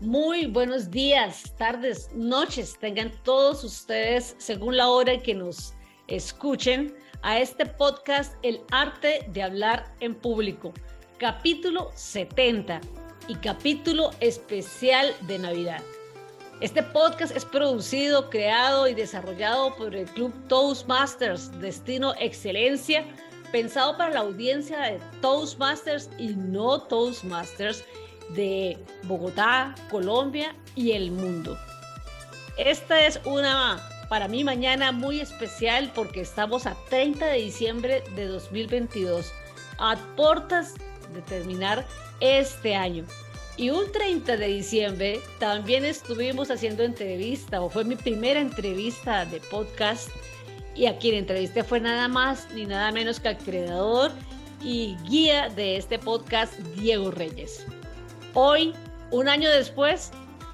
Muy buenos días, tardes, noches, tengan todos ustedes, según la hora en que nos escuchen, a este podcast El arte de hablar en público, capítulo 70 y capítulo especial de Navidad. Este podcast es producido, creado y desarrollado por el Club Toastmasters Destino Excelencia, pensado para la audiencia de Toastmasters y no Toastmasters de Bogotá, Colombia y el mundo. Esta es una, para mí, mañana muy especial porque estamos a 30 de diciembre de 2022, a puertas de terminar este año. Y un 30 de diciembre también estuvimos haciendo entrevista, o fue mi primera entrevista de podcast, y a quien entrevisté fue nada más ni nada menos que al creador y guía de este podcast, Diego Reyes. Hoy, un año después,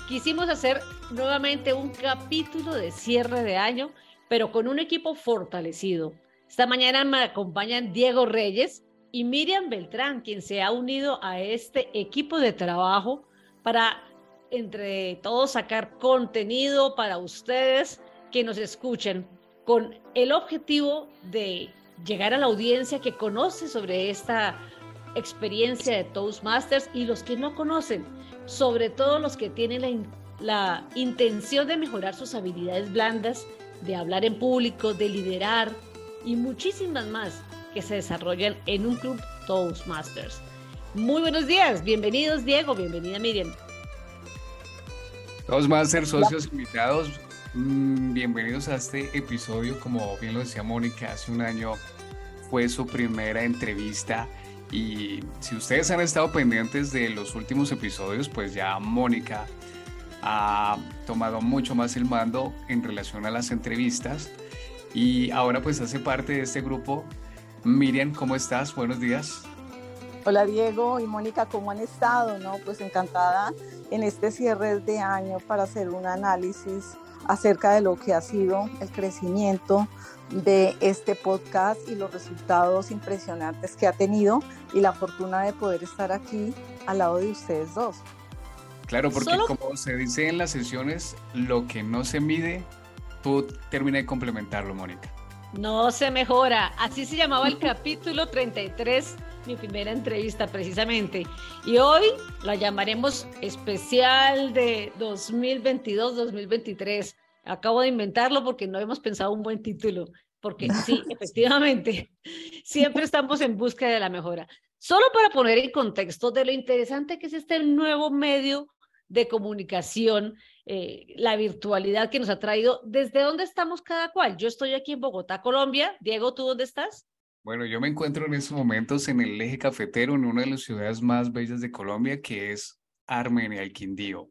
quisimos hacer nuevamente un capítulo de cierre de año, pero con un equipo fortalecido. Esta mañana me acompañan Diego Reyes y Miriam Beltrán, quien se ha unido a este equipo de trabajo para entre todos sacar contenido para ustedes que nos escuchen con el objetivo de llegar a la audiencia que conoce sobre esta experiencia de Toastmasters y los que no conocen, sobre todo los que tienen la, intención de mejorar sus habilidades blandas, de hablar en público, de liderar y muchísimas más que se desarrollan en un club Toastmasters. Muy buenos días, bienvenidos Diego, bienvenida Miriam. Toastmasters, socios invitados, mm, bienvenidos a este episodio, como bien lo decía Mónica, hace un año fue su primera entrevista y si ustedes han estado pendientes de los últimos episodios, pues ya Mónica ha tomado mucho más el mando en relación a las entrevistas y ahora pues hace parte de este grupo. Miriam, ¿cómo estás? Buenos días. Hola Diego y Mónica, ¿cómo han estado? No, pues encantada en este cierre de año para hacer un análisis acerca de lo que ha sido el crecimiento de este podcast y los resultados impresionantes que ha tenido y la fortuna de poder estar aquí al lado de ustedes dos. Claro, porque como se dice en las sesiones, lo que no se mide, tú termina de complementarlo, Mónica. No se mejora. Así se llamaba el capítulo 33, mi primera entrevista precisamente. Y hoy la llamaremos especial de 2022-2023 Acabo de inventarlo porque no hemos pensado un buen título, porque sí, efectivamente, siempre estamos en busca de la mejora. Solo para poner en contexto de lo interesante que es este nuevo medio de comunicación, eh, la virtualidad que nos ha traído, ¿desde dónde estamos cada cual? Yo estoy aquí en Bogotá, Colombia. Diego, ¿tú dónde estás? Bueno, yo me encuentro en estos momentos en el eje cafetero, en una de las ciudades más bellas de Colombia, que es Armenia, el Quindío.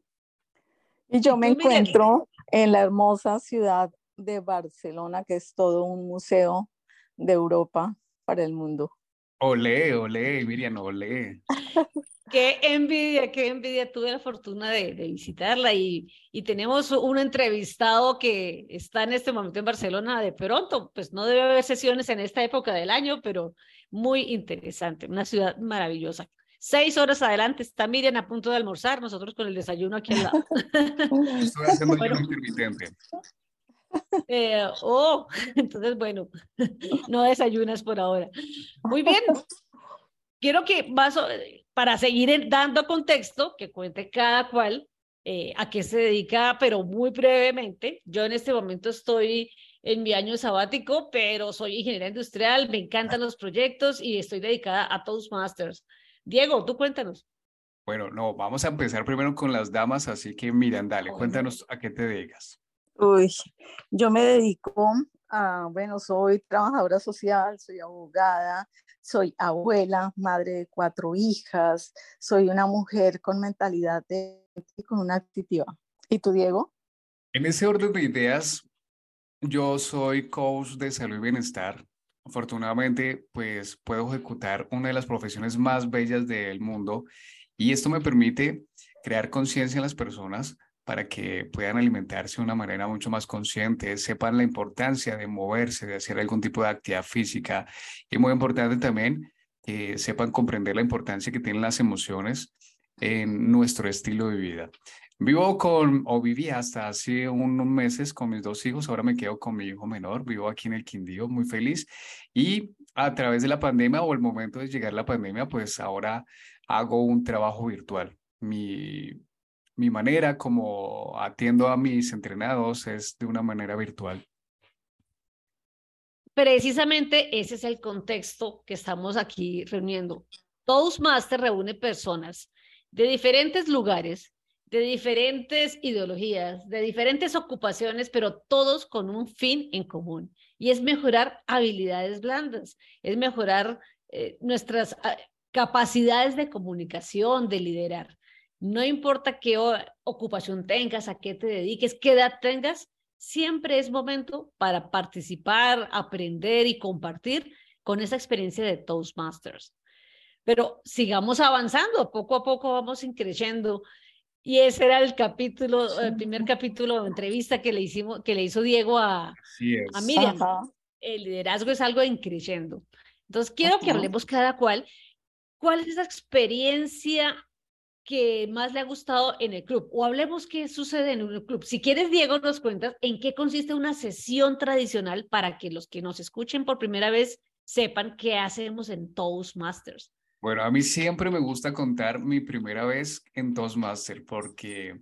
Y yo me encuentro en la hermosa ciudad de Barcelona, que es todo un museo de Europa para el mundo. Olé, olé, Miriam, olé. qué envidia, qué envidia. Tuve la fortuna de, visitarla y, y, tenemos un entrevistado que está en este momento en Barcelona de pronto. Pues no debe haber sesiones en esta época del año, pero muy interesante, una ciudad maravillosa. Seis horas adelante está Miriam a punto de almorzar, nosotros con el desayuno aquí al lado. Estoy haciendo bueno, intermitente. Eh, oh, entonces bueno, no desayunas por ahora. Muy bien. Quiero que vas, para seguir dando contexto, que cuente cada cual eh, a qué se dedica, pero muy brevemente. Yo en este momento estoy en mi año sabático, pero soy ingeniera industrial, me encantan los proyectos y estoy dedicada a Toastmasters. Diego, tú cuéntanos. Bueno, no, vamos a empezar primero con las damas, así que miran, dale, cuéntanos a qué te dedicas. Uy, yo me dedico a, bueno, soy trabajadora social, soy abogada, soy abuela, madre de cuatro hijas, soy una mujer con mentalidad de, con una actividad. ¿Y tú, Diego? En ese orden de ideas, yo soy coach de salud y bienestar afortunadamente, pues puedo ejecutar una de las profesiones más bellas del mundo y esto me permite crear conciencia en las personas para que puedan alimentarse de una manera mucho más consciente, sepan la importancia de moverse, de hacer algún tipo de actividad física y muy importante también que sepan comprender la importancia que tienen las emociones en nuestro estilo de vida. Vivo con, o vivía hasta hace unos meses con mis dos hijos, ahora me quedo con mi hijo menor, vivo aquí en el Quindío, muy feliz. Y a través de la pandemia o el momento de llegar la pandemia, pues ahora hago un trabajo virtual. Mi, mi manera como atiendo a mis entrenados es de una manera virtual. Precisamente ese es el contexto que estamos aquí reuniendo. Toastmaster reúne personas de diferentes lugares de diferentes ideologías, de diferentes ocupaciones, pero todos con un fin en común. Y es mejorar habilidades blandas, es mejorar eh, nuestras ah, capacidades de comunicación, de liderar. No importa qué ocupación tengas, a qué te dediques, qué edad tengas, siempre es momento para participar, aprender y compartir con esa experiencia de Toastmasters. Pero sigamos avanzando, poco a poco vamos creciendo y ese era el capítulo, el primer capítulo de entrevista que le hicimos, que le hizo Diego a, a Miriam. El liderazgo es algo increyendo. Entonces quiero que hablemos cada cual. ¿Cuál es esa experiencia que más le ha gustado en el club? O hablemos qué sucede en un club. Si quieres, Diego, nos cuentas en qué consiste una sesión tradicional para que los que nos escuchen por primera vez sepan qué hacemos en Toastmasters. Bueno, a mí siempre me gusta contar mi primera vez en Toastmaster porque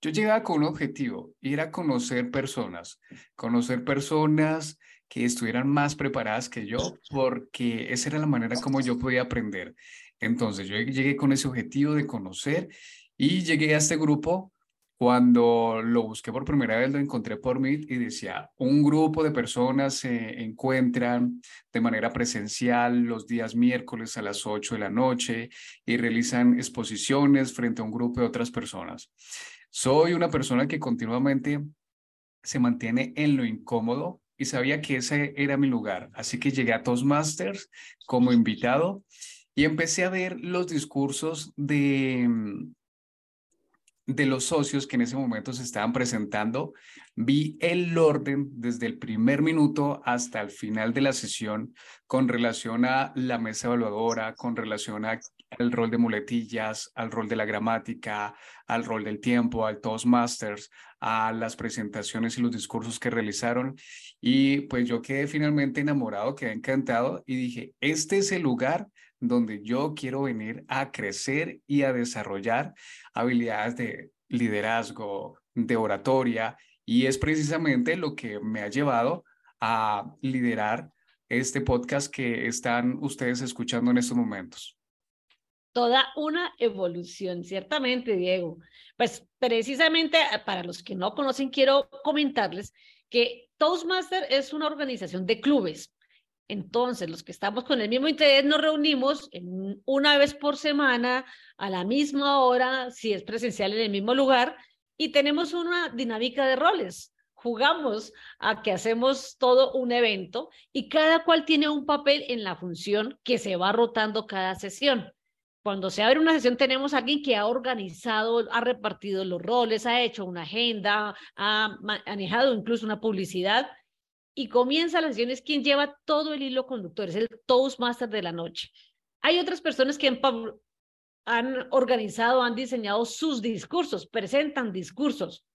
yo llegaba con un objetivo y era conocer personas, conocer personas que estuvieran más preparadas que yo porque esa era la manera como yo podía aprender. Entonces yo llegué con ese objetivo de conocer y llegué a este grupo cuando lo busqué por primera vez, lo encontré por Meet y decía, un grupo de personas se encuentran de manera presencial los días miércoles a las 8 de la noche y realizan exposiciones frente a un grupo de otras personas. Soy una persona que continuamente se mantiene en lo incómodo y sabía que ese era mi lugar. Así que llegué a Toastmasters como invitado y empecé a ver los discursos de de los socios que en ese momento se estaban presentando, vi el orden desde el primer minuto hasta el final de la sesión con relación a la mesa evaluadora, con relación al rol de muletillas, al rol de la gramática, al rol del tiempo, al Toastmasters, a las presentaciones y los discursos que realizaron. Y pues yo quedé finalmente enamorado, quedé encantado y dije, este es el lugar donde yo quiero venir a crecer y a desarrollar habilidades de liderazgo, de oratoria, y es precisamente lo que me ha llevado a liderar este podcast que están ustedes escuchando en estos momentos. Toda una evolución, ciertamente, Diego. Pues precisamente eh, para los que no conocen, quiero comentarles que Toastmaster es una organización de clubes. Entonces, los que estamos con el mismo interés nos reunimos una vez por semana, a la misma hora, si es presencial en el mismo lugar, y tenemos una dinámica de roles. Jugamos a que hacemos todo un evento y cada cual tiene un papel en la función que se va rotando cada sesión. Cuando se abre una sesión tenemos a alguien que ha organizado, ha repartido los roles, ha hecho una agenda, ha manejado incluso una publicidad y comienza la sesión es quien lleva todo el hilo conductor, es el Toastmaster de la noche. Hay otras personas que han, organizado, han diseñado sus discursos, presentan discursos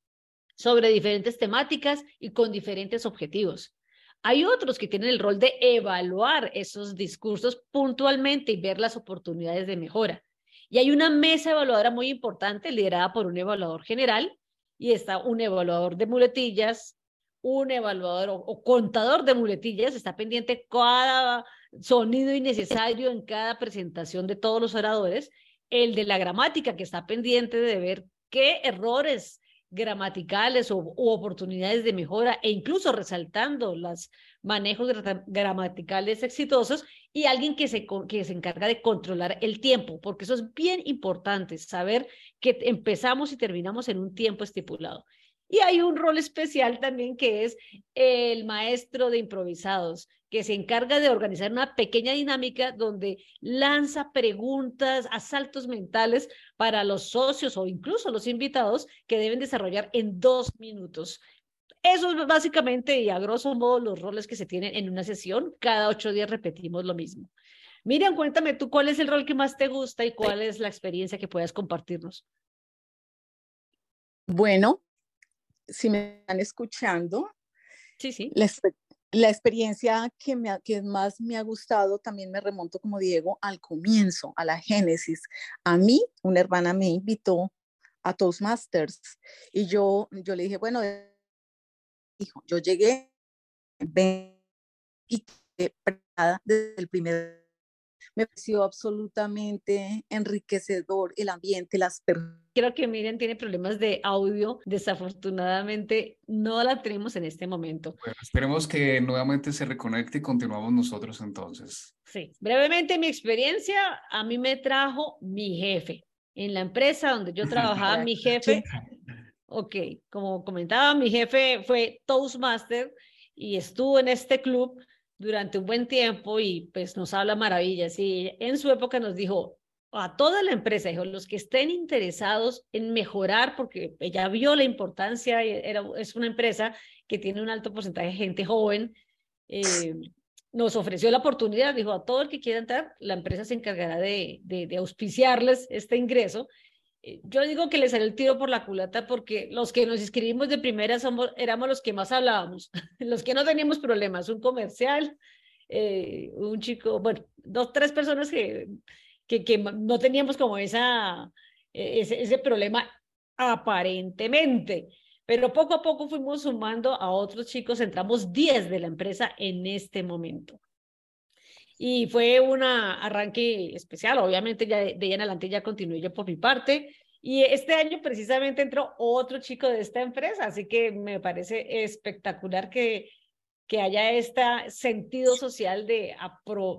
sobre diferentes temáticas y con diferentes objetivos. Hay otros que tienen el rol de evaluar esos discursos puntualmente y ver las oportunidades de mejora. Y hay una mesa evaluadora muy importante liderada por un evaluador general y está un evaluador de muletillas, un evaluador o, contador de muletillas está pendiente cada sonido innecesario en cada presentación de todos los oradores, el de la gramática que está pendiente de ver qué errores gramaticales o oportunidades de mejora e incluso resaltando los manejos gramaticales exitosos y alguien que se, que se encarga de controlar el tiempo, porque eso es bien importante, saber que empezamos y terminamos en un tiempo estipulado. Y hay un rol especial también que es el maestro de improvisados, que se encarga de organizar una pequeña dinámica donde lanza preguntas, asaltos mentales para los socios o incluso los invitados que deben desarrollar en dos minutos. Eso es básicamente y a grosso modo los roles que se tienen en una sesión. Cada ocho días repetimos lo mismo. Miriam, cuéntame tú cuál es el rol que más te gusta y cuál es la experiencia que puedas compartirnos. Bueno, si me están escuchando, sí, sí. La, experiencia que, me, que más me ha gustado también me remonto como Diego al comienzo, a la génesis. A mí, una hermana me invitó a Toastmasters y yo, yo le dije, bueno, hijo, yo llegué y preparada desde el primer me pareció absolutamente enriquecedor el ambiente, las personas. Creo que Miriam tiene problemas de audio. Desafortunadamente no la tenemos en este momento. Bueno, esperemos que nuevamente se reconecte y continuamos nosotros entonces. Sí, brevemente mi experiencia a mí me trajo mi jefe. En la empresa donde yo trabajaba, mi jefe, ok, como comentaba, mi jefe fue Toastmaster y estuvo en este club durante un buen tiempo y pues nos habla maravillas. Y en su época nos dijo a toda la empresa, dijo, los que estén interesados en mejorar, porque ella vio la importancia, era, es una empresa que tiene un alto porcentaje de gente joven, eh, nos ofreció la oportunidad, dijo, a todo el que quiera entrar, la empresa se encargará de, de, de auspiciarles este ingreso yo digo que le salió el tiro por la culata porque los que nos inscribimos de primera somos, éramos los que más hablábamos, los que no teníamos problemas, un comercial, eh, un chico, bueno, dos, tres personas que, que, que no teníamos como esa, e, ese, ese problema aparentemente, pero poco a poco fuimos sumando a otros chicos, entramos 10 de la empresa en este momento. Y fue un arranque especial, obviamente ya de, ahí en adelante ya continué yo por mi parte. Y este año precisamente entró otro chico de esta empresa, así que me parece espectacular que que haya este sentido social de,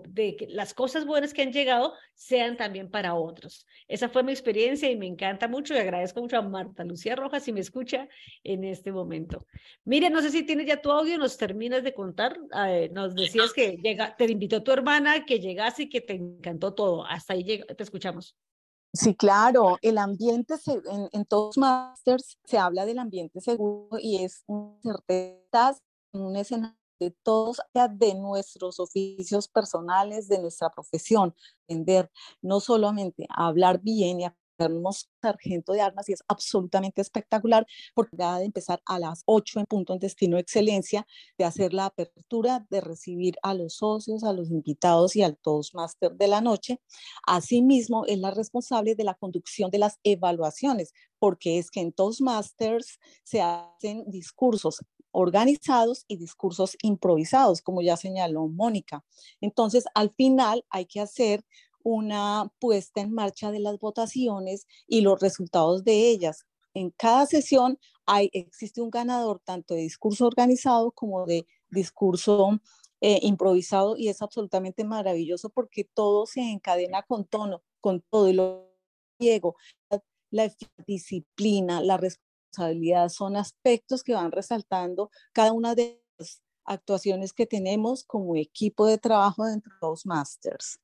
de que las cosas buenas que han llegado sean también para otros. Esa fue mi experiencia y me encanta mucho y agradezco mucho a Marta Lucía Rojas si me escucha en este momento. Mire, no sé si tienes ya tu audio, nos terminas de contar, eh, nos decías que llega, te invitó tu hermana, que llegaste y que te encantó todo. Hasta ahí te escuchamos. Sí, claro, el ambiente en, en todos Masters se habla del ambiente seguro y es un certeza en un escenario de todos, de nuestros oficios personales, de nuestra profesión, entender no solamente hablar bien y a sargento de armas y es absolutamente espectacular porque va de empezar a las 8 en punto en Destino Excelencia, de hacer la apertura, de recibir a los socios, a los invitados y al Toastmaster de la noche. Asimismo, es la responsable de la conducción de las evaluaciones, porque es que en Toastmasters se hacen discursos organizados y discursos improvisados, como ya señaló Mónica. Entonces, al final hay que hacer una puesta en marcha de las votaciones y los resultados de ellas. En cada sesión hay, existe un ganador tanto de discurso organizado como de discurso eh, improvisado y es absolutamente maravilloso porque todo se encadena con tono, con todo y lo Diego, la disciplina, la responsabilidad responsabilidad son aspectos que van resaltando cada una de las actuaciones que tenemos como equipo de trabajo dentro de los Masters.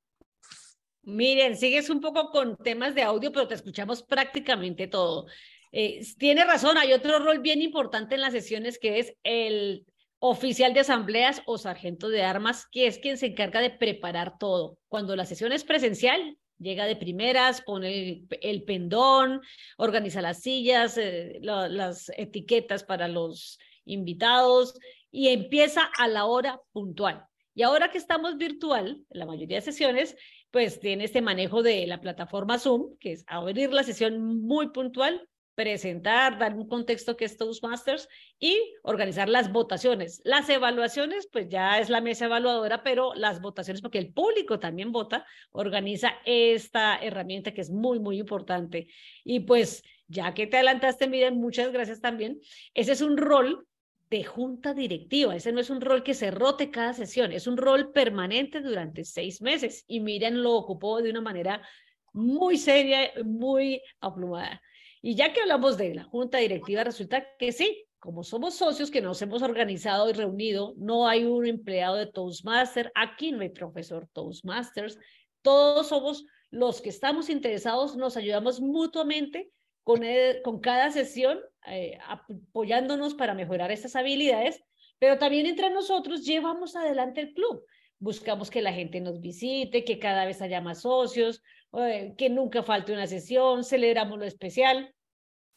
Miren, sigues un poco con temas de audio, pero te escuchamos prácticamente todo. Eh, tiene razón, hay otro rol bien importante en las sesiones que es el oficial de asambleas o sargento de armas, que es quien se encarga de preparar todo. Cuando la sesión es presencial, Llega de primeras, pone el, pendón, organiza las sillas, eh, las etiquetas para los invitados y empieza a la hora puntual. Y ahora que estamos virtual, la mayoría de sesiones, pues tiene este manejo de la plataforma Zoom, que es abrir la sesión muy puntual, presentar, dar un contexto que es Toastmasters y organizar las votaciones. Las evaluaciones, pues ya es la mesa evaluadora, pero las votaciones, porque el público también vota, organiza esta herramienta que es muy, muy importante. Y pues ya que te adelantaste, miren, muchas gracias también. Ese es un rol de junta directiva. Ese no es un rol que se rote cada sesión, es un rol permanente durante seis meses. Y miren, lo ocupó de una manera muy seria, muy aplumada. Y ya que hablamos de la junta directiva, resulta que sí, como somos socios que nos hemos organizado y reunido, no hay un empleado de Toastmaster, aquí no hay profesor Toastmasters, todos somos los que estamos interesados, nos ayudamos mutuamente con, con cada sesión, eh, apoyándonos para mejorar estas habilidades, pero también entre nosotros llevamos adelante el club, buscamos que la gente nos visite, que cada vez haya más socios, eh, que nunca falte una sesión, celebramos lo especial.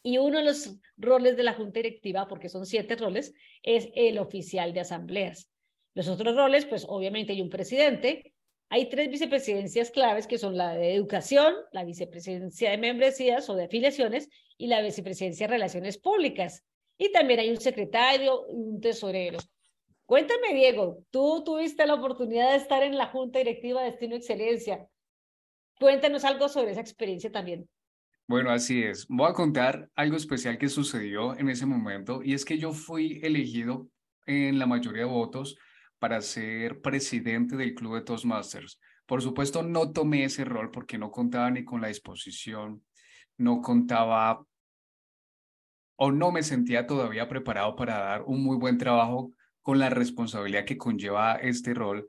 Y uno de los roles de la junta directiva, porque son siete roles, es el oficial de asambleas. Los otros roles, pues obviamente hay un presidente, hay tres vicepresidencias claves que son la de educación, la vicepresidencia de membresías o de afiliaciones y la vicepresidencia de relaciones públicas. Y también hay un secretario y un tesorero. Cuéntame, Diego, tú tuviste la oportunidad de estar en la Junta Directiva de Destino Excelencia. Cuéntanos algo sobre esa experiencia también. Bueno, así es. Voy a contar algo especial que sucedió en ese momento y es que yo fui elegido en la mayoría de votos para ser presidente del Club de Toastmasters. Por supuesto, no tomé ese rol porque no contaba ni con la disposición, no contaba o no me sentía todavía preparado para dar un muy buen trabajo con la responsabilidad que conlleva este rol.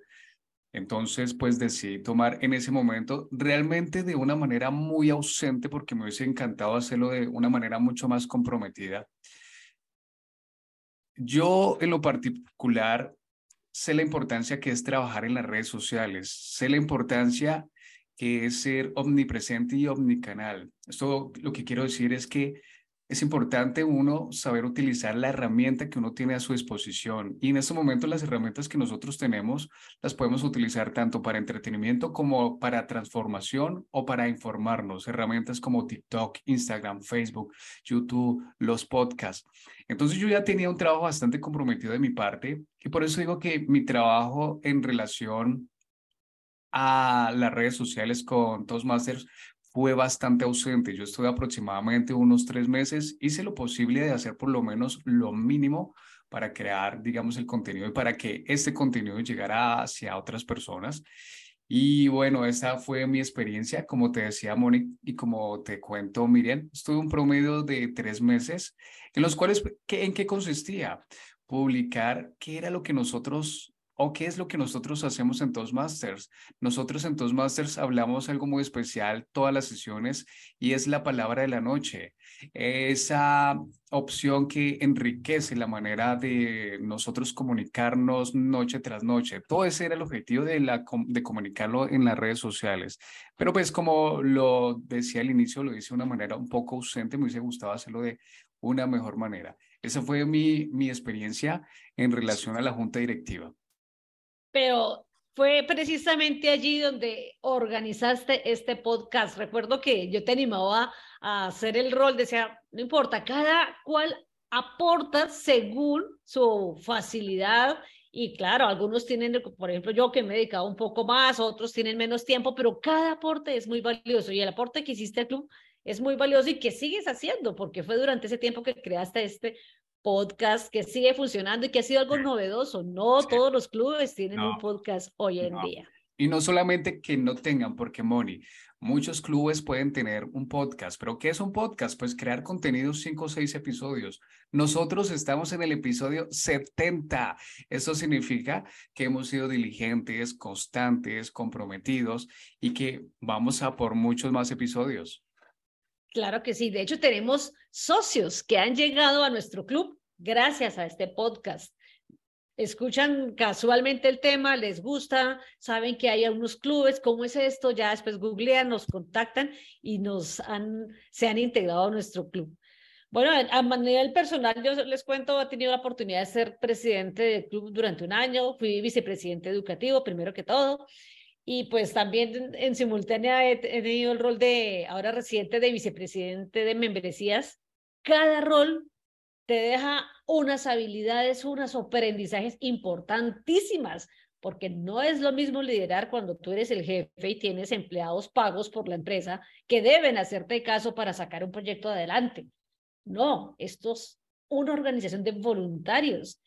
Entonces, pues decidí tomar en ese momento realmente de una manera muy ausente porque me hubiese encantado hacerlo de una manera mucho más comprometida. Yo en lo particular sé la importancia que es trabajar en las redes sociales, sé la importancia que es ser omnipresente y omnicanal. Esto lo que quiero decir es que es importante uno saber utilizar la herramienta que uno tiene a su disposición. Y en este momento las herramientas que nosotros tenemos las podemos utilizar tanto para entretenimiento como para transformación o para informarnos. Herramientas como TikTok, Instagram, Facebook, YouTube, los podcasts. Entonces yo ya tenía un trabajo bastante comprometido de mi parte y por eso digo que mi trabajo en relación a las redes sociales con Toastmasters fue bastante ausente. Yo estuve aproximadamente unos tres meses, hice lo posible de hacer por lo menos lo mínimo para crear, digamos, el contenido y para que este contenido llegara hacia otras personas. Y bueno, esa fue mi experiencia, como te decía Mónica y como te cuento Miriam, estuve un promedio de tres meses, en los cuales, ¿en qué consistía? Publicar qué era lo que nosotros ¿O qué es lo que nosotros hacemos en Toastmasters? Nosotros en Toastmasters hablamos algo muy especial todas las sesiones y es la palabra de la noche. Esa opción que enriquece la manera de nosotros comunicarnos noche tras noche. Todo ese era el objetivo de, la, de comunicarlo en las redes sociales. Pero pues como lo decía al inicio, lo hice de una manera un poco ausente, me hubiese gustado hacerlo de una mejor manera. Esa fue mi, mi experiencia en relación a la junta directiva pero fue precisamente allí donde organizaste este podcast. Recuerdo que yo te animaba a hacer el rol, decía, no importa, cada cual aporta según su facilidad y claro, algunos tienen, por ejemplo, yo que me he dedicado un poco más, otros tienen menos tiempo, pero cada aporte es muy valioso y el aporte que hiciste al club es muy valioso y que sigues haciendo, porque fue durante ese tiempo que creaste este podcast que sigue funcionando y que ha sido algo novedoso. No todos los clubes tienen un podcast hoy en día. Y no solamente que no tengan, porque Moni, muchos clubes pueden tener un podcast, pero ¿qué es un podcast? Pues crear contenidos cinco o seis episodios. Nosotros estamos en el episodio 70. Eso significa que hemos sido diligentes, constantes, comprometidos y que vamos a por muchos más episodios. Claro que sí. De hecho, tenemos socios que han llegado a nuestro club gracias a este podcast. Escuchan casualmente el tema, les gusta, saben que hay algunos clubes, ¿cómo es esto? Ya después googlean, nos contactan y nos han, se han integrado a nuestro club. Bueno, a manera personal, yo les cuento, he tenido la oportunidad de ser presidente del club durante un año, fui vicepresidente educativo, primero que todo, y pues también en, simultánea tenido el rol de, ahora reciente, de vicepresidente de membresías. Cada rol te deja unas habilidades, unos aprendizajes importantísimas, porque no es lo mismo liderar cuando tú eres el jefe y tienes empleados pagos por la empresa que deben hacerte caso para sacar un proyecto adelante. No, esto es una organización de voluntarios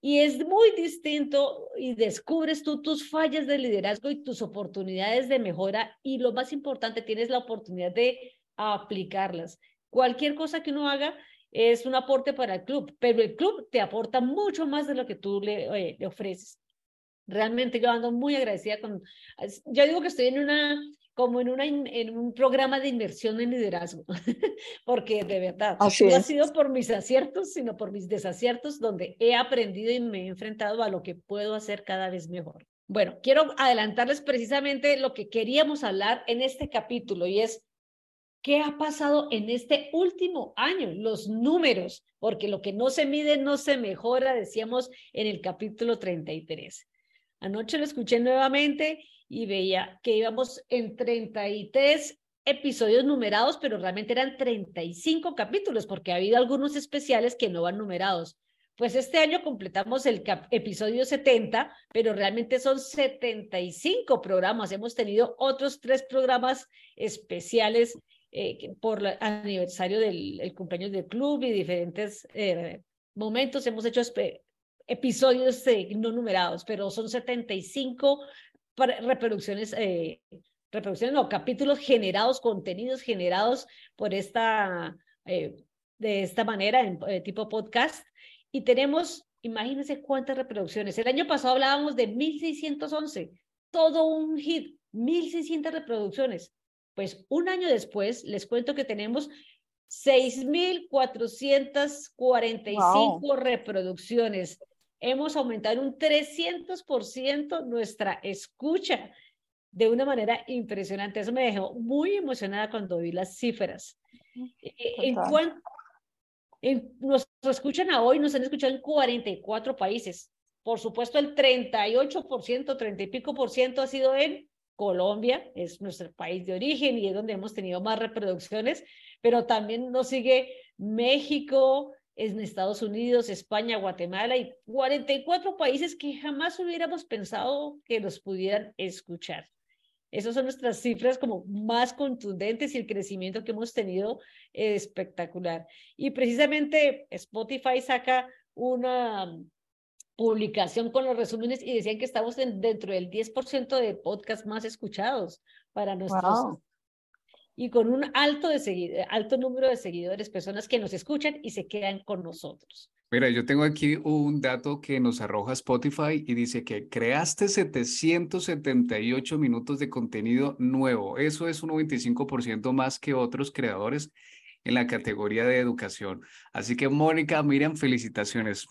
y es muy distinto y descubres tú tus fallas de liderazgo y tus oportunidades de mejora y lo más importante, tienes la oportunidad de aplicarlas. Cualquier cosa que uno haga es un aporte para el club, pero el club te aporta mucho más de lo que tú le, le ofreces. Realmente yo ando muy agradecida con, yo digo que estoy en una como en, una, en un programa de inversión en liderazgo, porque de verdad, no ha sido por mis aciertos, sino por mis desaciertos, donde he aprendido y me he enfrentado a lo que puedo hacer cada vez mejor. Bueno, quiero adelantarles precisamente lo que queríamos hablar en este capítulo y es qué ha pasado en este último año, los números, porque lo que no se mide no se mejora, decíamos en el capítulo 33. Anoche lo escuché nuevamente y veía que íbamos en 33 episodios numerados, pero realmente eran 35 capítulos, porque ha habido algunos especiales que no van numerados. Pues este año completamos el episodio 70, pero realmente son 75 programas. Hemos tenido otros tres programas especiales eh, por el aniversario del cumpleaños del club y diferentes eh, momentos. Hemos hecho episodios eh, no numerados, pero son 75 reproducciones, reproducciones, no, capítulos generados, contenidos generados por esta, de esta manera, en tipo podcast. Y tenemos, imagínense cuántas reproducciones. El año pasado hablábamos de 1611, todo un hit, 1600 reproducciones. Pues un año después, les cuento que tenemos 6.445 reproducciones. Hemos aumentado un 300% nuestra escucha de una manera impresionante. Eso me dejó muy emocionada cuando vi las cifras. Eh, en, cuanto, nos escuchan a hoy, nos han escuchado en 44 países. Por supuesto, el 38%, 30 y pico por ciento ha sido en Colombia, es nuestro país de origen y es donde hemos tenido más reproducciones, pero también nos sigue México, en Estados Unidos, España, Guatemala y 44 países que jamás hubiéramos pensado que nos pudieran escuchar. Esas son nuestras cifras como más contundentes y el crecimiento que hemos tenido es espectacular. Y precisamente Spotify saca una publicación con los resúmenes y decían que estamos dentro del 10% de podcasts más escuchados para nuestros... Y con un alto, de alto número de seguidores, personas que nos escuchan y se quedan con nosotros. Mira, yo tengo aquí un dato que nos arroja Spotify y dice que creaste 778 minutos de contenido nuevo. Eso es un 95% más que otros creadores en la categoría de educación. Así que, Mónica, miren, felicitaciones.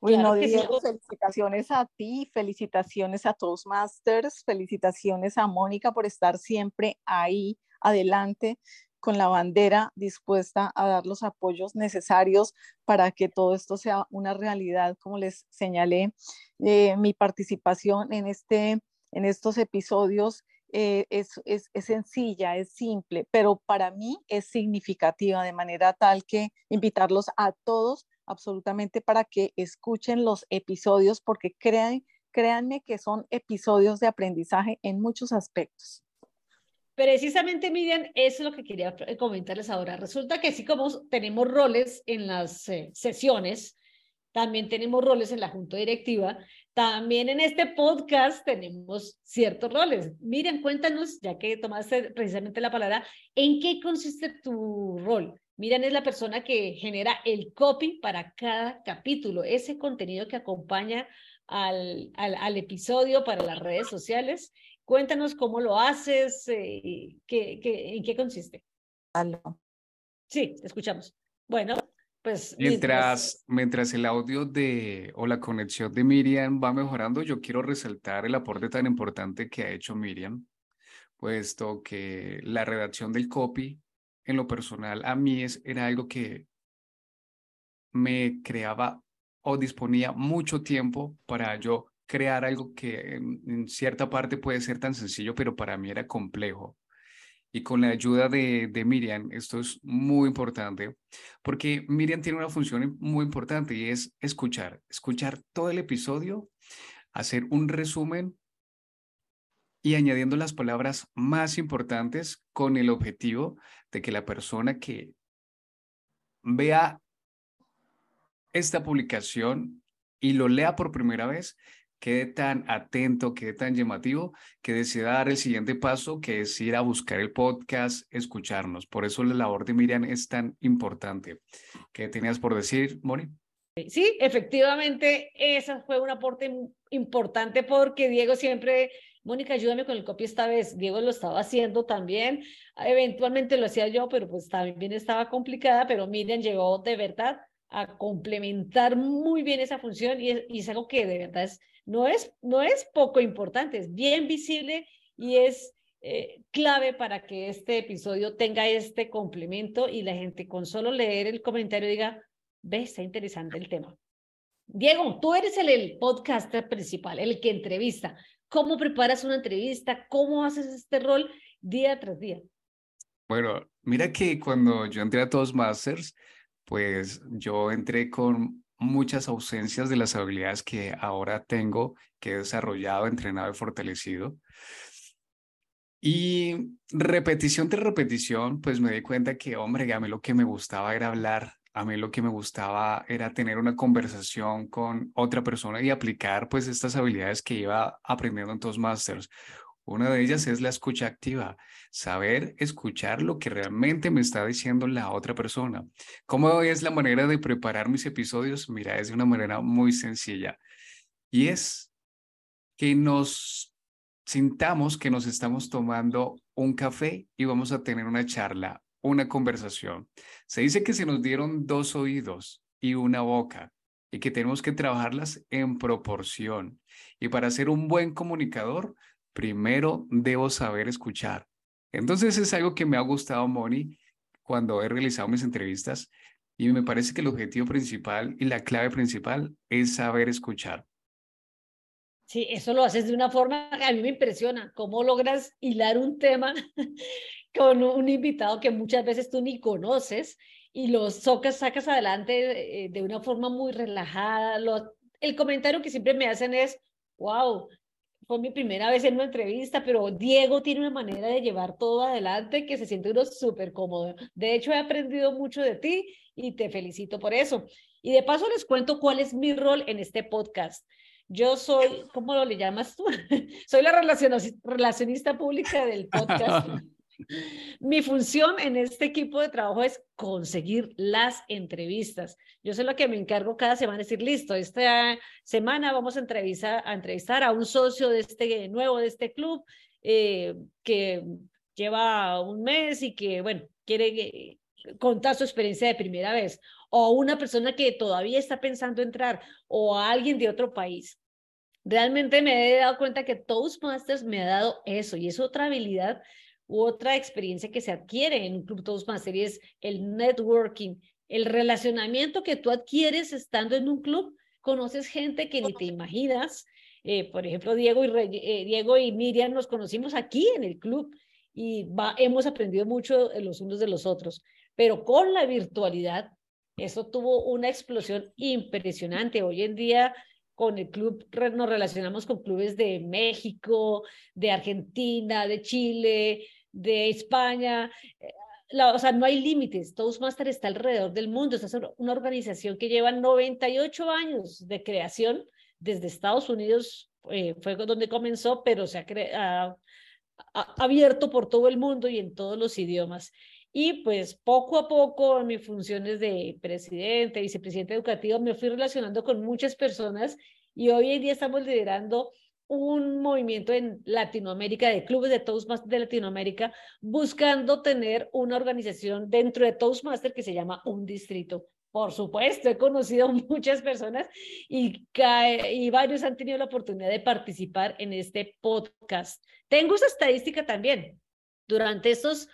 Bueno, Diego, felicitaciones a ti, felicitaciones a todos Masters, felicitaciones a Mónica por estar siempre ahí adelante con la bandera dispuesta a dar los apoyos necesarios para que todo esto sea una realidad, como les señalé. Eh, mi participación en, este, en estos episodios eh, es, es, es, sencilla, es simple, pero para mí es significativa de manera tal que invitarlos a todos absolutamente para que escuchen los episodios porque crean, créanme que son episodios de aprendizaje en muchos aspectos. Precisamente, Miriam, eso es lo que quería comentarles ahora. Resulta que así como tenemos roles en las eh, sesiones, también tenemos roles en la junta directiva, también en este podcast tenemos ciertos roles. Miriam, cuéntanos, ya que tomaste precisamente la palabra, ¿en qué consiste tu rol? Miriam es la persona que genera el copy para cada capítulo, ese contenido que acompaña al, al, al episodio para las redes sociales Cuéntanos cómo lo haces, eh, qué, qué, en qué consiste. Aló. Sí, te escuchamos. Bueno, pues... Mientras, mientras el audio de o la conexión de Miriam va mejorando, yo quiero resaltar el aporte tan importante que ha hecho Miriam, puesto que la redacción del copy, en lo personal, a mí es, era algo que me creaba o disponía mucho tiempo para yo crear algo que en, cierta parte puede ser tan sencillo, pero para mí era complejo. Y con la ayuda de, de, Miriam, esto es muy importante, porque Miriam tiene una función muy importante y es escuchar, escuchar todo el episodio, hacer un resumen y añadiendo las palabras más importantes con el objetivo de que la persona que vea esta publicación y lo lea por primera vez quede tan atento, quede tan llamativo, que decida dar el siguiente paso, que es ir a buscar el podcast, escucharnos. Por eso la labor de Miriam es tan importante. ¿Qué tenías por decir, Moni? Sí, efectivamente, esa fue un aporte importante porque Diego siempre, Mónica, ayúdame con el copy esta vez. Diego lo estaba haciendo también. Eventualmente lo hacía yo, pero pues también estaba complicada, pero Miriam llegó de verdad a complementar muy bien esa función y es, algo que de verdad es, no, es, no es poco importante, es bien visible y es eh, clave para que este episodio tenga este complemento y la gente con solo leer el comentario diga, ve, está interesante el tema. Diego, tú eres el, el podcaster principal, el que entrevista. ¿Cómo preparas una entrevista? ¿Cómo haces este rol día tras día? Bueno, mira que cuando yo entré a Toastmasters, pues yo entré con muchas ausencias de las habilidades que ahora tengo, que he desarrollado, entrenado y fortalecido. Y repetición tras repetición, pues me di cuenta que, hombre, a mí lo que me gustaba era hablar, a mí lo que me gustaba era tener una conversación con otra persona y aplicar pues estas habilidades que iba aprendiendo en Toastmasters. Una de ellas es la escucha activa, saber escuchar lo que realmente me está diciendo la otra persona. ¿Cómo es la manera de preparar mis episodios? Mira, es de una manera muy sencilla. Y es que nos sintamos que nos estamos tomando un café y vamos a tener una charla, una conversación. Se dice que se nos dieron dos oídos y una boca y que tenemos que trabajarlas en proporción. Y para ser un buen comunicador, primero debo saber escuchar. Entonces es algo que me ha gustado, Moni, cuando he realizado mis entrevistas y me parece que el objetivo principal y la clave principal es saber escuchar. Sí, eso lo haces de una forma que a mí me impresiona, cómo logras hilar un tema con un invitado que muchas veces tú ni conoces y lo sacas, sacas adelante eh, de una forma muy relajada. el comentario que siempre me hacen es, wow, fue mi primera vez en una entrevista, pero Diego tiene una manera de llevar todo adelante que se siente uno súper cómodo. De hecho, he aprendido mucho de ti y te felicito por eso. Y de paso les cuento cuál es mi rol en este podcast. Yo soy, ¿cómo lo le llamas tú? soy la relacionista pública del podcast. Mi función en este equipo de trabajo es conseguir las entrevistas. Yo sé lo que me encargo cada semana, decir, listo, esta semana vamos a entrevistar a, entrevistar a un socio de este nuevo de este club eh, que lleva un mes y que, bueno, quiere contar su experiencia de primera vez, o una persona que todavía está pensando entrar, o a alguien de otro país. Realmente me he dado cuenta que Toastmasters me ha dado eso y es otra habilidad otra experiencia que se adquiere en un club Toastmaster y es el networking, el relacionamiento que tú adquieres estando en un club. Conoces gente que ni te imaginas. Eh, por ejemplo, Diego y, eh, Diego y Miriam nos conocimos aquí en el club y hemos aprendido mucho los unos de los otros. Pero con la virtualidad, eso tuvo una explosión impresionante. Hoy en día con el club, nos relacionamos con clubes de México, de Argentina, de Chile, de España. Eh, o sea, no hay límites. Toastmaster está alrededor del mundo. es una organización que lleva 98 años de creación desde Estados Unidos. Eh, fue donde comenzó, pero se ha, ha abierto por todo el mundo y en todos los idiomas. Y pues poco a poco en mis funciones de presidente, vicepresidente educativo, me fui relacionando con muchas personas y hoy en día estamos liderando un movimiento en Latinoamérica, de clubes de Toastmasters de Latinoamérica, buscando tener una organización dentro de Toastmaster que se llama un distrito. Por supuesto, he conocido muchas personas y, y varios han tenido la oportunidad de participar en este podcast. Tengo esa estadística también. Durante estos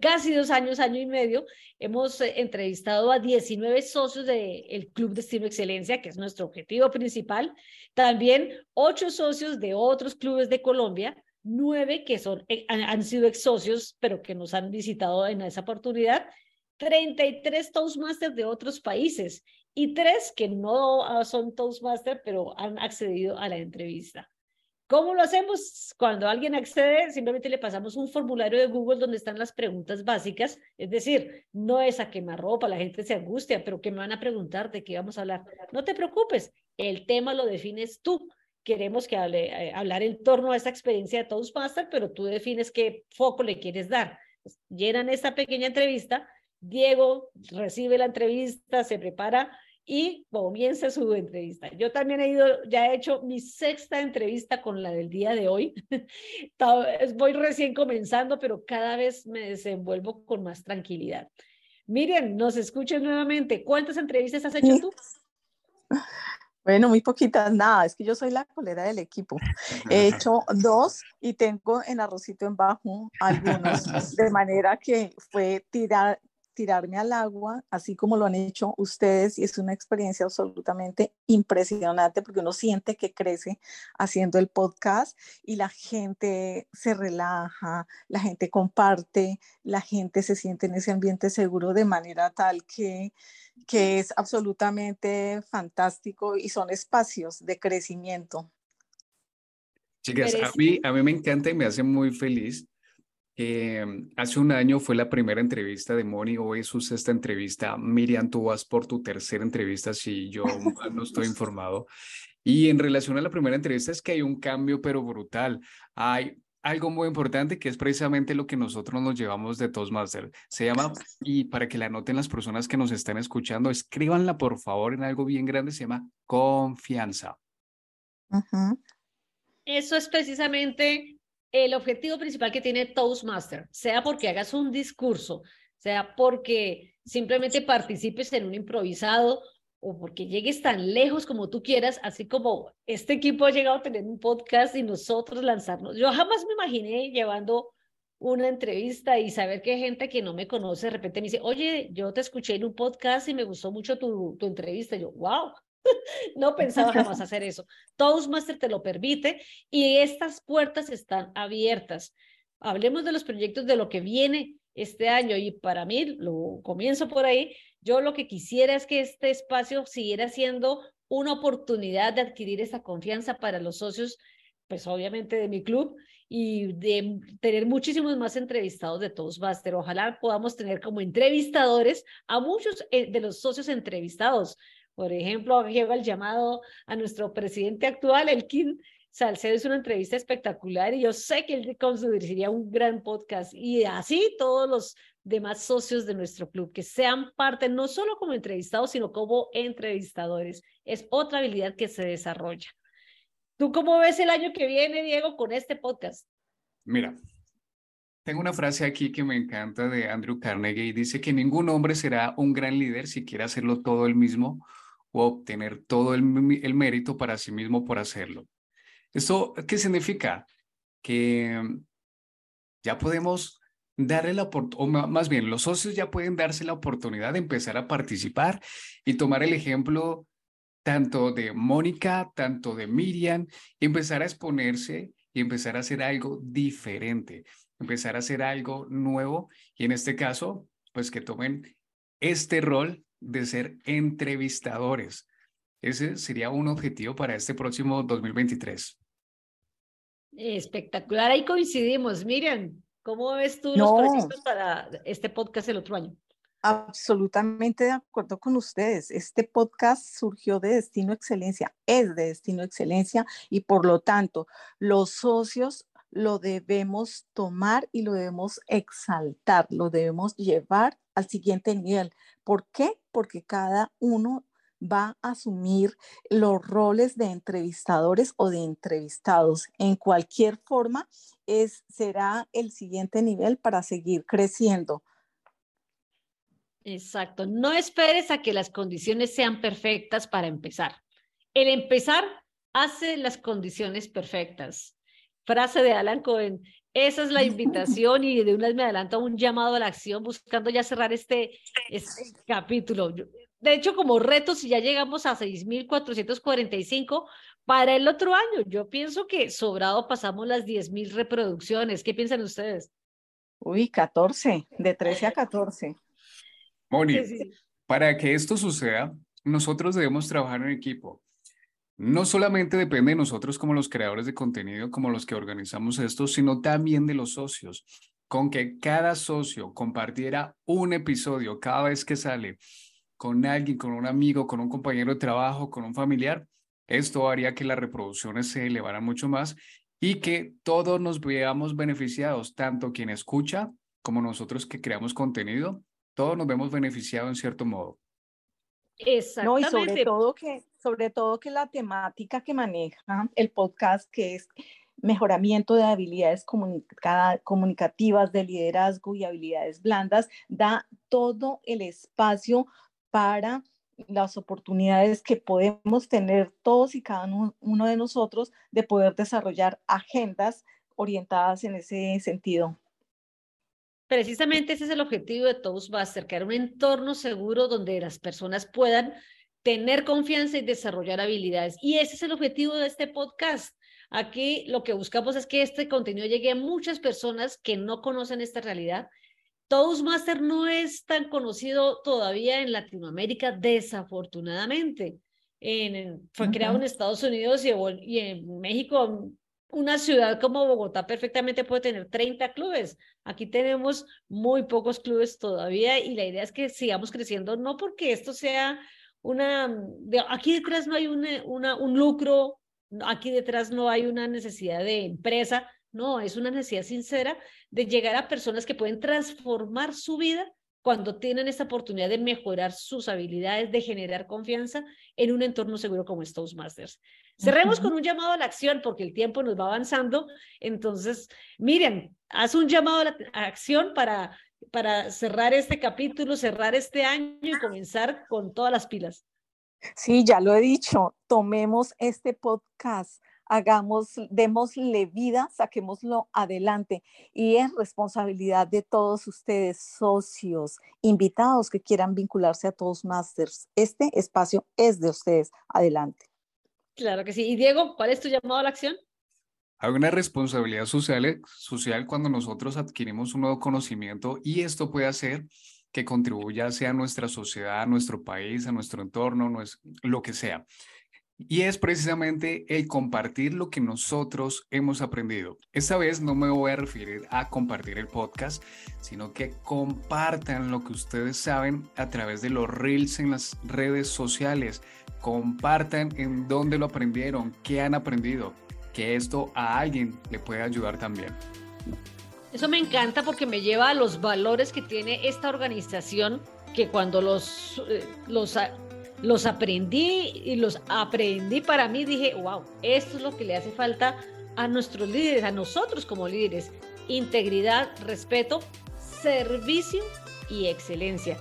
casi dos años, año y medio, hemos eh, entrevistado a 19 socios del Club Destino Excelencia, que es nuestro objetivo principal, también ocho socios de otros clubes de Colombia, nueve que son, eh, han sido ex socios, pero que nos han visitado en esa oportunidad, 33 Toastmasters de otros países y tres que no ah, son Toastmasters, pero han accedido a la entrevista. ¿Cómo lo hacemos? Cuando alguien accede, simplemente le pasamos un formulario de Google donde están las preguntas básicas, es decir, no es a quemarropa, la gente se angustia, pero que me van a preguntar de qué vamos a hablar. No te preocupes, el tema lo defines tú. Queremos que hable, eh, hablar en torno a esta experiencia de Toastmaster, pero tú defines qué foco le quieres dar. Pues, llenan esta pequeña entrevista, Diego recibe la entrevista, se prepara y comienza su entrevista. Yo también he ido, ya he hecho mi sexta entrevista con la del día de hoy. Voy recién comenzando, pero cada vez me desenvuelvo con más tranquilidad. Miren, nos escuchen nuevamente. ¿Cuántas entrevistas has hecho tú? Bueno, muy poquitas, nada, es que yo soy la colera del equipo. He hecho dos y tengo en arrocito en bajo algunos, de manera que fue tirar, tirarme al agua, así como lo han hecho ustedes, y es una experiencia absolutamente impresionante porque uno siente que crece haciendo el podcast y la gente se relaja, la gente comparte, la gente se siente en ese ambiente seguro de manera tal que, que es absolutamente fantástico y son espacios de crecimiento. Chicas, a mí, a mí me encanta y me hace muy feliz eh, hace un año fue la primera entrevista de Moni, hoy es su sexta entrevista. Miriam, tú vas por tu tercera entrevista, si yo no estoy informado. Y en relación a la primera entrevista es que hay un cambio, pero brutal. Hay algo muy importante que es precisamente lo que nosotros nos llevamos de Toastmaster. Se llama, y para que la anoten las personas que nos están escuchando, escríbanla por favor en algo bien grande, se llama confianza. Eso es precisamente el objetivo principal que tiene Toastmaster, sea porque hagas un discurso, sea porque simplemente participes en un improvisado o porque llegues tan lejos como tú quieras, así como este equipo ha llegado a tener un podcast y nosotros lanzarnos. Yo jamás me imaginé llevando una entrevista y saber que hay gente que no me conoce de repente me dice, oye, yo te escuché en un podcast y me gustó mucho tu, tu entrevista. yo, wow, no pensaba jamás hacer eso. Toastmaster te lo permite y estas puertas están abiertas. Hablemos de los proyectos de lo que viene este año y para mí, lo comienzo por ahí, yo lo que quisiera es que este espacio siguiera siendo una oportunidad de adquirir esa confianza para los socios, pues obviamente de mi club y de tener muchísimos más entrevistados de Toastmaster. Ojalá podamos tener como entrevistadores a muchos eh, de los socios entrevistados. Por ejemplo, lleva el llamado a nuestro presidente actual, el Kim Salcedo, es una entrevista espectacular y yo sé que él consideraría un gran podcast y así todos los demás socios de nuestro club que sean parte no solo como entrevistados, sino como entrevistadores. Es otra habilidad que se desarrolla. ¿Tú cómo ves el año que viene, Diego, con este podcast? Mira, tengo una frase aquí que me encanta de Andrew Carnegie y dice que ningún hombre será un gran líder si quiere hacerlo todo él mismo obtener todo el, mérito para sí mismo por hacerlo. ¿Esto qué significa? Que mm, ya podemos darle la oportunidad, o más bien, los socios ya pueden darse la oportunidad de empezar a participar y tomar el ejemplo tanto de Mónica, tanto de Miriam, y empezar a exponerse y empezar a hacer algo diferente, empezar a hacer algo nuevo y en este caso, pues que tomen este rol de ser entrevistadores. Ese sería un objetivo para este próximo 2023. Espectacular, ahí coincidimos. Miriam, ¿cómo ves tú los proyectos para este podcast el otro año? Absolutamente de acuerdo con ustedes. Este podcast surgió de Destino Excelencia, es de Destino Excelencia y por lo tanto los socios lo debemos tomar y lo debemos exaltar, lo debemos llevar al siguiente nivel. ¿Por qué? Porque cada uno va a asumir los roles de entrevistadores o de entrevistados. En cualquier forma, es, será el siguiente nivel para seguir creciendo. Exacto. No esperes a que las condiciones sean perfectas para empezar. El empezar hace las condiciones perfectas frase de Alan Cohen. Esa es la invitación y de una vez me adelanto un llamado a la acción buscando ya cerrar este, este capítulo. De hecho, como reto, si ya llegamos a 6.445 para el otro año, yo pienso que sobrado pasamos las 10.000 reproducciones. ¿Qué piensan ustedes? Uy, 14, de 13 a 14. Moni, para que esto suceda, nosotros debemos trabajar en equipo no solamente depende de nosotros como los creadores de contenido, como los que organizamos esto, sino también de los socios. Con que cada socio compartiera un episodio cada vez que sale con alguien, con un amigo, con un compañero de trabajo, con un familiar, esto haría que las reproducciones se elevaran mucho más y que todos nos veamos beneficiados, tanto quien escucha como nosotros que creamos contenido, todos nos vemos beneficiados en cierto modo. Exactamente. No, y sobre todo que, sobre todo que la temática que maneja el podcast, que es mejoramiento de habilidades comunicativas, de liderazgo y habilidades blandas, da todo el espacio para las oportunidades que podemos tener todos y cada uno de nosotros de poder desarrollar agendas orientadas en ese sentido. Precisamente ese es el objetivo de Toastmaster, crear un entorno seguro donde las personas puedan tener confianza y desarrollar habilidades. Y ese es el objetivo de este podcast. Aquí lo que buscamos es que este contenido llegue a muchas personas que no conocen esta realidad. Toastmaster no es tan conocido todavía en Latinoamérica, desafortunadamente. En, fue creado en Estados Unidos y, y en México una ciudad como Bogotá perfectamente puede tener 30 clubes. Aquí tenemos muy pocos clubes todavía y la idea es que sigamos creciendo, no porque esto sea una, aquí detrás no hay una, una, un lucro, aquí detrás no hay una necesidad de empresa, no, es una necesidad sincera de llegar a personas que pueden transformar su vida cuando tienen esta oportunidad de mejorar sus habilidades, de generar confianza en un entorno seguro como es Toastmasters. Cerremos con un llamado a la acción porque el tiempo nos va avanzando. Entonces, miren, haz un llamado a la acción para, para cerrar este capítulo, cerrar este año y comenzar con todas las pilas. Sí, ya lo he dicho, tomemos este podcast hagamos, démosle vida, saquémoslo adelante. Y es responsabilidad de todos ustedes, socios, invitados que quieran vincularse a Toastmasters. Este espacio es de ustedes. Adelante. Claro que sí. Y Diego, ¿cuál es tu llamado a la acción? Hay una responsabilidad social, social cuando nosotros adquirimos un nuevo conocimiento y esto puede hacer que contribuya hacia nuestra sociedad, a nuestro país, a nuestro entorno, lo que sea. Y es precisamente el compartir lo que nosotros hemos aprendido. Esta vez no me voy a referir a compartir el podcast, sino que compartan lo que ustedes saben a través de los reels en las redes sociales. Compartan en dónde lo aprendieron, qué han aprendido, que esto a alguien le puede ayudar también. Eso me encanta porque me lleva a los valores que tiene esta organización que cuando los, eh, los los aprendí y los aprendí para mí. Dije, wow, esto es lo que le hace falta a nuestros líderes, a nosotros como líderes. Integridad, respeto, servicio y excelencia.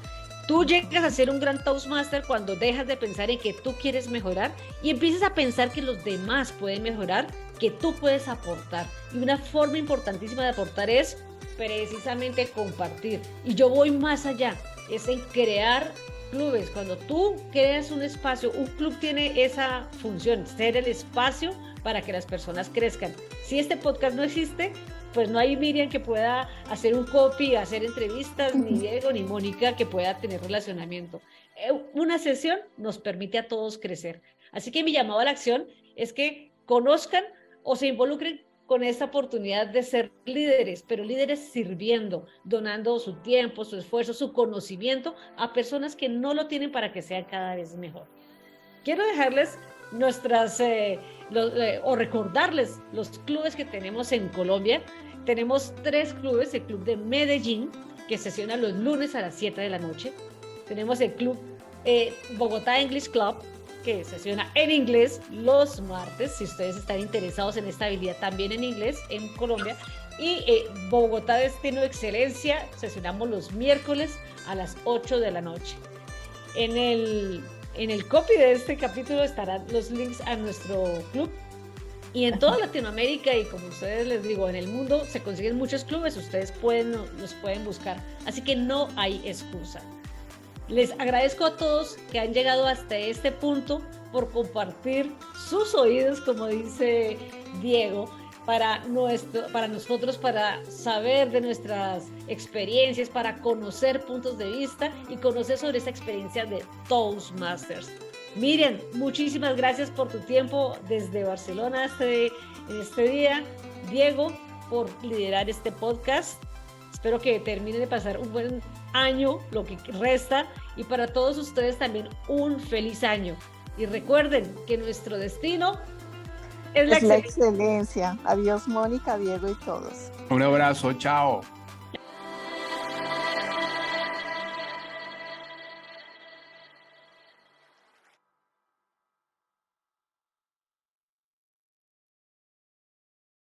Tú llegas a ser un gran Toastmaster cuando dejas de pensar en que tú quieres mejorar y empiezas a pensar que los demás pueden mejorar, que tú puedes aportar. Y una forma importantísima de aportar es precisamente compartir. Y yo voy más allá, es en crear clubes. Cuando tú creas un espacio, un club tiene esa función, ser el espacio para que las personas crezcan. Si este podcast no existe, pues no hay Miriam que pueda hacer un copy, hacer entrevistas, ni Diego, ni Mónica que pueda tener relacionamiento. Eh, una sesión nos permite a todos crecer. Así que mi llamado a la acción es que conozcan o se involucren con esta oportunidad de ser líderes, pero líderes sirviendo, donando su tiempo, su esfuerzo, su conocimiento a personas que no lo tienen para que sea cada vez mejor. Quiero dejarles nuestras, eh, eh, o recordarles los clubes que tenemos en Colombia. Tenemos tres clubes, el Club de Medellín, que sesiona los lunes a las 7 de la noche. Tenemos el Club eh, Bogotá English Club, que sesiona en inglés los martes, si ustedes están interesados en esta habilidad también en inglés en Colombia. Y eh, Bogotá Destino Excelencia, sesionamos los miércoles a las 8 de la noche. En el, en el copy de este capítulo estarán los links a nuestro club. Y en toda Latinoamérica y como ustedes les digo, en el mundo se consiguen muchos clubes, ustedes pueden, los pueden buscar. Así que no hay excusa. Les agradezco a todos que han llegado hasta este punto por compartir sus oídos, como dice Diego, para, nuestro, para nosotros, para saber de nuestras experiencias, para conocer puntos de vista y conocer sobre esa experiencia de Toastmasters. Miren, muchísimas gracias por tu tiempo desde Barcelona este, este día. Diego, por liderar este podcast. Espero que termine de pasar un buen año, lo que resta, y para todos ustedes también un feliz año. Y recuerden que nuestro destino es la, excelencia. Adiós Mónica, Diego y todos. Un abrazo, chao.